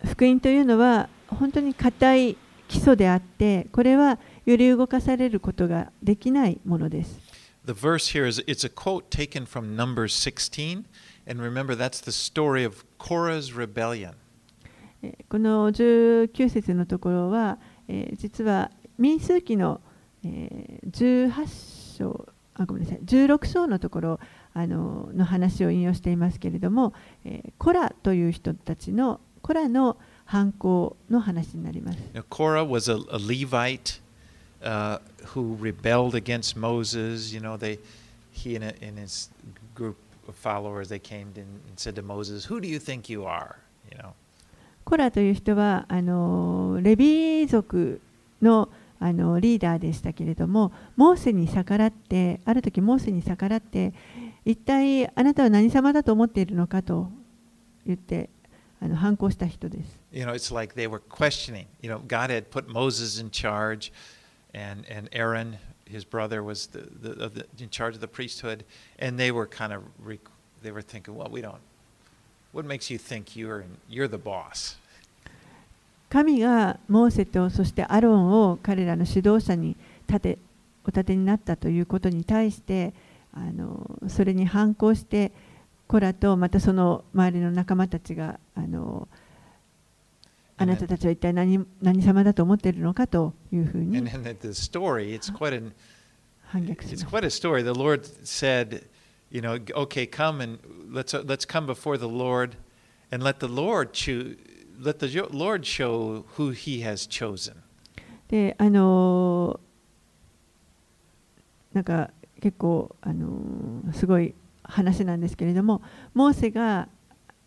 福音というのは本当に固い基礎であってこれは揺り動かされることができないものです The verse here is it's a quote taken from Numbers 16, and remember that's the story of Korah's rebellion. えーこの19節のところは、えー実は民数記の、えー18章あごめんなさい16章のところあのの話を引用していますけれども、えーコラという人たちのコラの犯行の話になります。Now, Korah was a, a Levite uh, who rebelled against Moses. You know, they he and, a, and his group of followers they came and said to Moses, "Who do you think you are?" You know, コラという人はあのレビ族のあのリーダーでしたけれどもモーセに逆らってある時モーセに逆らって一体あなたは何様だと思っているのかと言ってあの反抗した人です。you know, it's like they were questioning. You know, God had put Moses in charge, and and Aaron, his brother, was the, the, the in charge of the priesthood, and they were kind of they were thinking, well, we don't. What makes you think you're you're the boss? 神がモーセとそしてアロンを彼らの指導者に立てお立てになったということに対してあのそれに反抗してコラとまたその周りの仲間たちがあのあなたたちは一体何何様だと思っているのかというふうに it's 反逆し it's ます。quite a story. The Lord said, you know, okay, come and let's uh, let's come before the Lord, and let the Lord choose. Let the Lord show who He has chosen. であのなんか結構あのすごい話なんですけれどもモーセが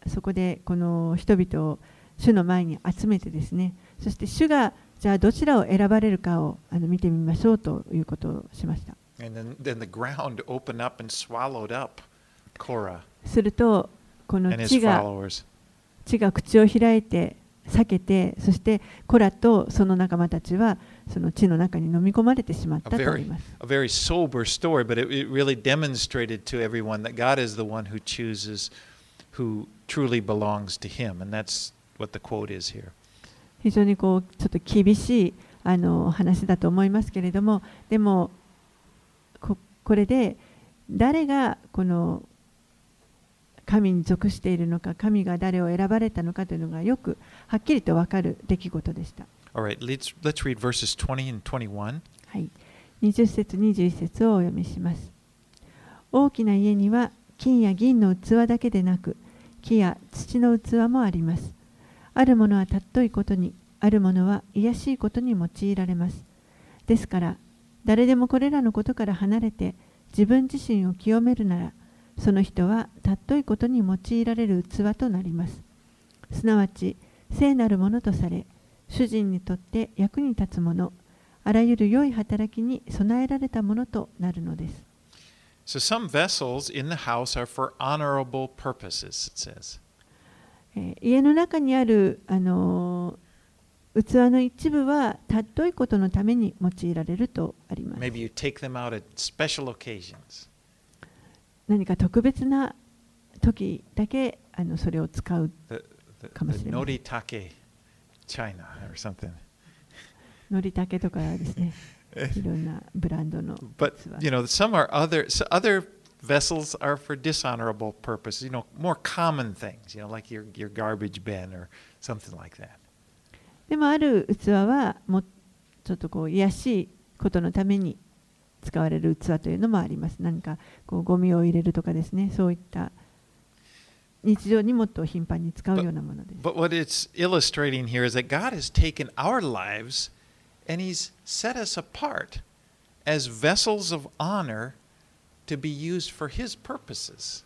そこでこの人々を主の前に集めてですねそして主がじゃあどちらを選ばれるかをあの見てみましょうということをしました then, then up するとこの地が.地が口を開いて避けてそしてコラとその仲間たちはその地の中に飲み込まれてしまったといいます。非常にこうちょっと厳しいあの話だと思いますけれども、でもこ,これで誰がこの神に属しているのか、神が誰を選ばれたのかというのがよくはっきりと分かる出来事でした。Right, let's, let's read verses 20 and 21. はい、20節21節をお読みします。大きな家には金や銀の器だけでなく木や土の器もあります。あるものは尊いことに、あるものは卑しいことに用いられます。ですから、誰でもこれらのことから離れて自分自身を清めるなら、その人は尊いことに用いられる器となります。すなわち、聖なるものとされ主人にとって役に立つもの、あらゆる良い働きに備えられたものとなるのです。So vessels in the house are for honorable purposes, says. 家の中にあるあの器の一部は、たっといことのために用いられるとあります。何か特別な時だけあのそれを使う。China or something. のりたけとかですねいろんなブランドの But 器 you know, some are other so other vessels are for dishonorable purposes. You know, more common things. You know, like your your garbage bin or something like that. でもある器はもうちょっとこう癒やしいことのために使われる器というのもあります何かこうゴミを入れるとかですねそういった日常にもっと頻繁に使うようなものです But what it's illustrating here is that God has taken our lives and He's set us apart as vessels of honor to be used for His purposes.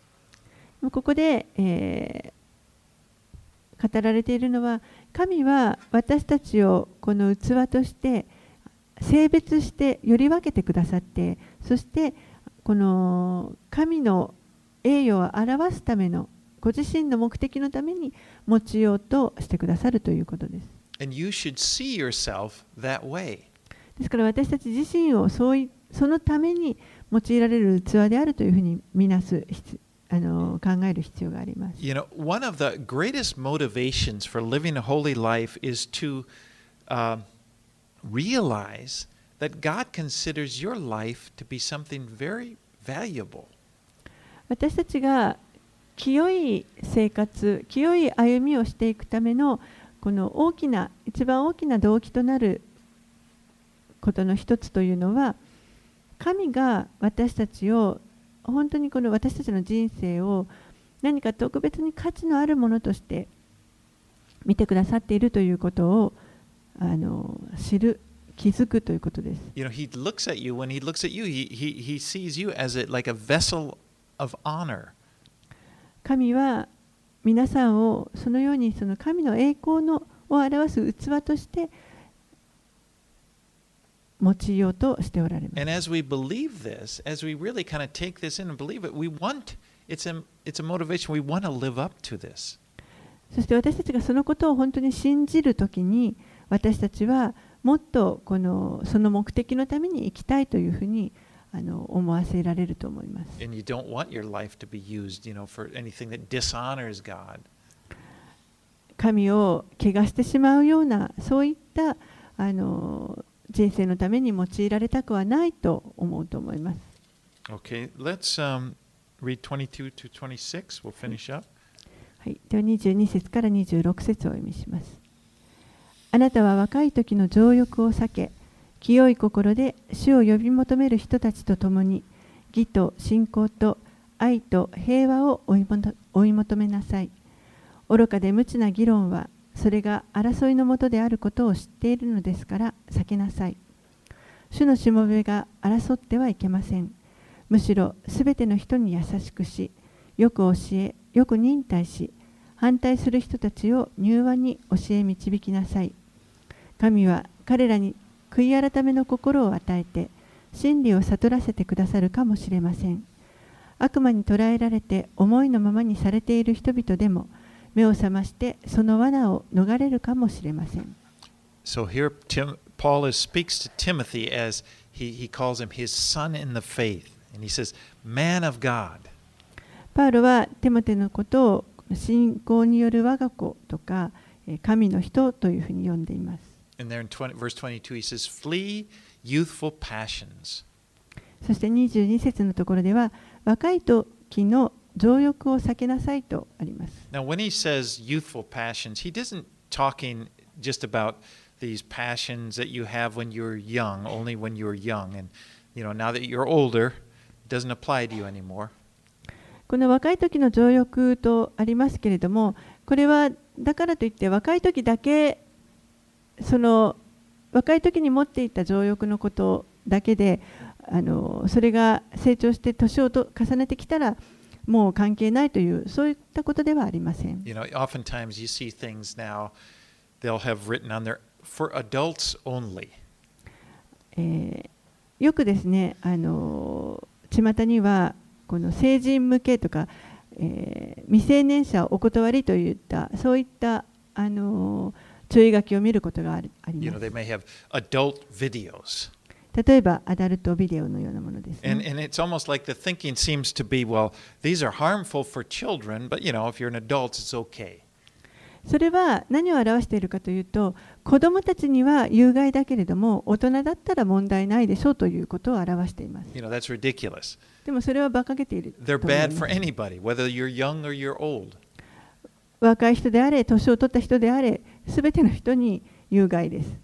ここで、えー語られているのは神は私たちをこの器として性別してより分けてくださってそしてこの神の栄誉を表すためのご自身の目的のために用いようとしてくださるということです。ですから私たち自身をそういそのために用いられる器であるというふうに見なす必あの考える必要があります。You know, one of the greatest motivations for living a holy life is to uh, realize that God considers your life to be something very valuable. 私たちが清い生活清い歩みをしていくためのこの大きな一番大きな動機となることの一つというのは神が私たちを本当にこの私たちの人生を何か特別に価値のあるものとして見てくださっているということをあの知る気づくということです。You know, He looks at you, when He looks at you, He, he, he sees you as a, like a vessel of honor. 神は皆さんをそのようにその神の栄光のを表す器として用いようとしておられます。そして私たちがそのことを本当に信じる時に私たちはもっとこのその目的のために生きたいというふうに。あの思わせられると思います。神をけがしてしまうようなそういったあの人生のために用いられたくはないと思うと思います。22, はい、では22節から26節をお読みします。あなたは若い時の情欲を避け、清い心で主を呼び求める人たちと共に、義と信仰と愛と平和を追い求めなさい。愚かで無知な議論は、それが争いのもとであることを知っているのですから避けなさい。主のしもべが争ってはいけません。むしろすべての人に優しくし、よく教え、よく忍耐し、反対する人たちを柔和に教え導きなさい。神は彼らに悔い改めの心を与えて、真理を悟らせてくださるかもしれません。悪魔に捕らえられて思いのままにされている人々でも、目を覚ましてその罠を逃れるかもしれません。So here Tim, Paul is, speaks to Timothy as he, he calls him his son in the faith. And he says, man of God. パウロはテモテのことを信仰による我が子とかえー神の人というふうに呼んでいます。And there in 20, verse 22, he says, flee youthful passions. そして22節のところでは若い時の情欲を避けなさいとあります。Now, when he says youthful passions, he isn't talking just about these passions that you have when you're young, only when you're young. And, you know, now that you're older, it doesn't apply to you anymore. この若い時の情欲とありますけれどもこれはだからといって若い時だけその若い時に持っていた情欲のことだけであのそれが成長して年をと重ねてきたらもう関係ないというそういったことではありません。You know, oftentimes you see things now, they'll have written on there for adults only. えーよくですね、あの巷にはこの成人向けとか、えー未成年者お断りといったそういったあの注意書きを見ることがあり。例えば、アダルトビデオのようなものです、それは何を表しているかというと、子供たちには有害だけれども、大人だったら問題ないでしょうということを表しています。でもそれは馬鹿げている。若い人であれ、年を取った人であれ、すべての人に有害です。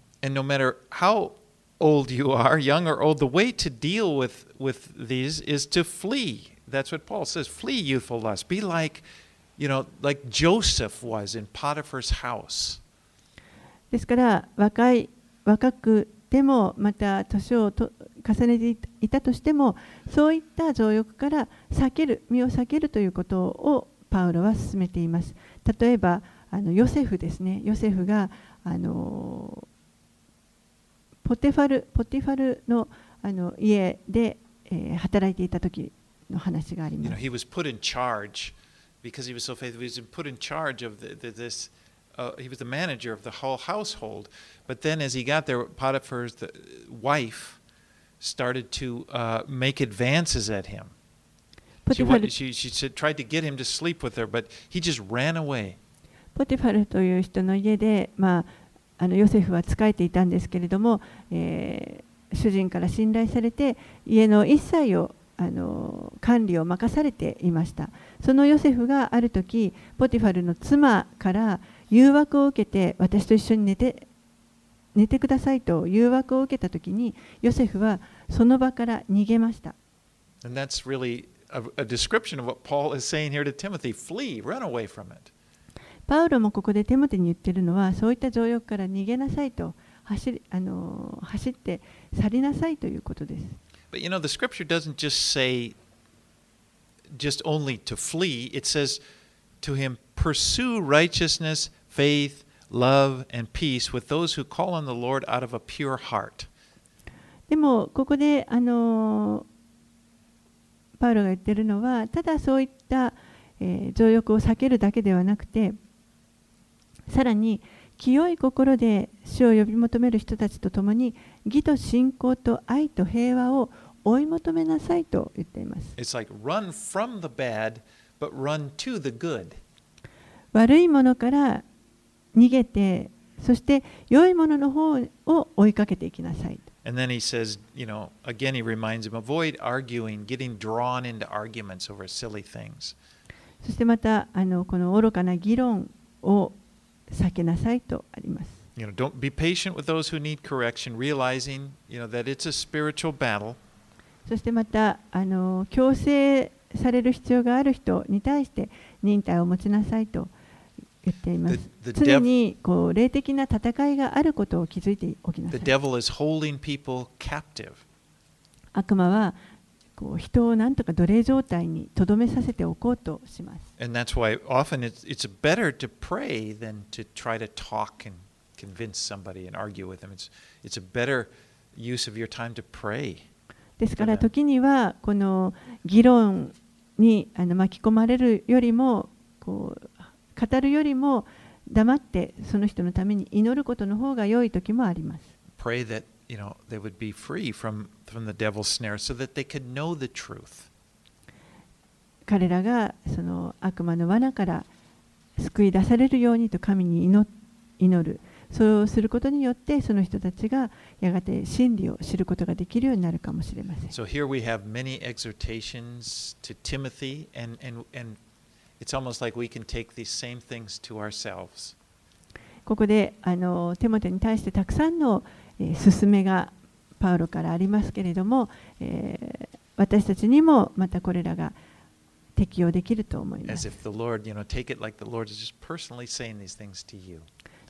ですから、若い、若くでも、また年をと重ねていたとしても、そういった情欲から避ける、身を避けるということをパウロは進めています。例えばあのヨセフですねヨセフがあのポテファルポティファルのあの家で、えー働いていた時の話があり You ま know, す he was put in charge because he was so faithful. He was put in charge of the, the, this. Uh, he was the manager of the whole household. But then, as he got there, Potiphar's the wife started to uh, make advances at him. ポテファル she, she said, tried to get him to sleep with her, but he just ran away. ポティファルという人の家で、まあ、あのヨセフは仕えていたんですけれども、えー主人から信頼されて家の一切をあの管理を任されていましたそのヨセフがある時ポティファルの妻から誘惑を受けて私と一緒に寝て寝てくださいと誘惑を受けた時にヨセフはその場から逃げました And that's really a, a description of what Paul is saying here to Timothy flee, run away from it. パウロもここでテモテに言ってるのはそういった情欲から逃げなさいと走りあの走って去りなさいということです。 But you know, the scripture doesn't just say just only to flee, it says to him, pursue righteousness, faith, love, and peace with those who call on the Lord out of a pure heart. でもここであの パウロが言ってるのはただそういった、えー情欲を避けるだけではなくてさらに清い心で主を呼び求める人たちと共に義と信仰と愛と平和を追い求めなさいと言っています。Like bad. 悪いものから逃げてそして良いものの方を追いかけていきなさい And then he says, you know, again, he reminds him avoid arguing, getting drawn into arguments over silly things. そしてまたあのこの愚かな議論を避けなさいとあります You know, don't be patient with those who need correction, realizing, you know, that it's a spiritual battle. そしてまたあの強制される必要がある人に対して忍耐を持ちなさいと言っています常にこう霊的な戦いがあることを気づいておきなさい.悪魔はこう人をなんとか奴隷状態にとどめさせておこうとします And that's why often it's, it's better to pray than to try to talk and convince somebody and argue with them. It's, it's a better use of your time to pray. ですから.時にはこの議論にあの巻き込まれるよりもこう語るよりも黙ってその人のために祈ることの方が良い時もあります。Pray that, you know, they would be free from, from the devil's snare so that they could know the truth. 彼らがその悪魔の罠から救い出されるようにと神に祈祈るそうすることによってその人たちがやがて真理を知ることができるようになるかもしれません。So here we have many exhortations to Timothy, and, and, and ここであのテモテに対してたくさんの、えー、勧めがパウロからありますけれども、えー、私たちにもまたこれらが適用できると思います。Lord, you know, like、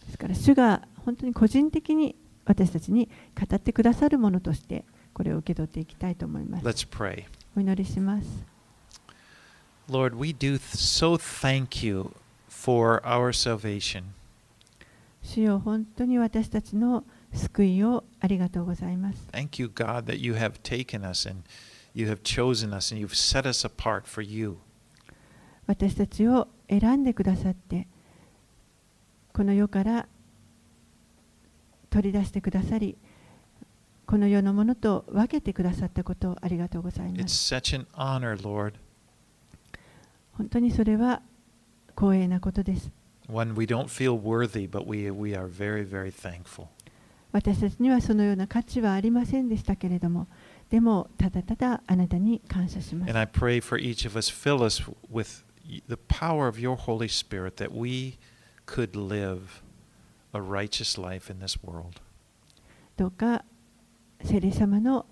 ですから主が本当に個人的に私たちに語ってくださるものとしてこれを受け取っていきたいと思います。お祈りします。Lord, we do so thank you for our salvation. 主よ本当に私たちの救いをありがとうございます。Thank you, God, that you have taken us and you have chosen us and you've set us apart for you. 私たちを選んでくださって、この世から取り出してくださり、この世のものと分けてくださったことをありがとうございま It's す。such an honor, Lord, 本当にそれは光栄なことです。私たちにはそのような価値はありませんでしたけれども、でもただただあなたに感謝します。とか聖霊様の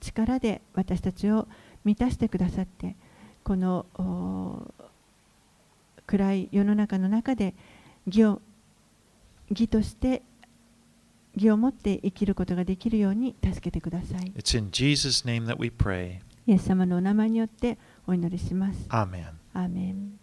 力で私たちを満たしてくださってこのお暗い世の中の中で義を義として義を持って生きることができるように助けてください。It's in Jesus' name that we pray. イエス様のお名前によってお祈りします。Amen. アーメン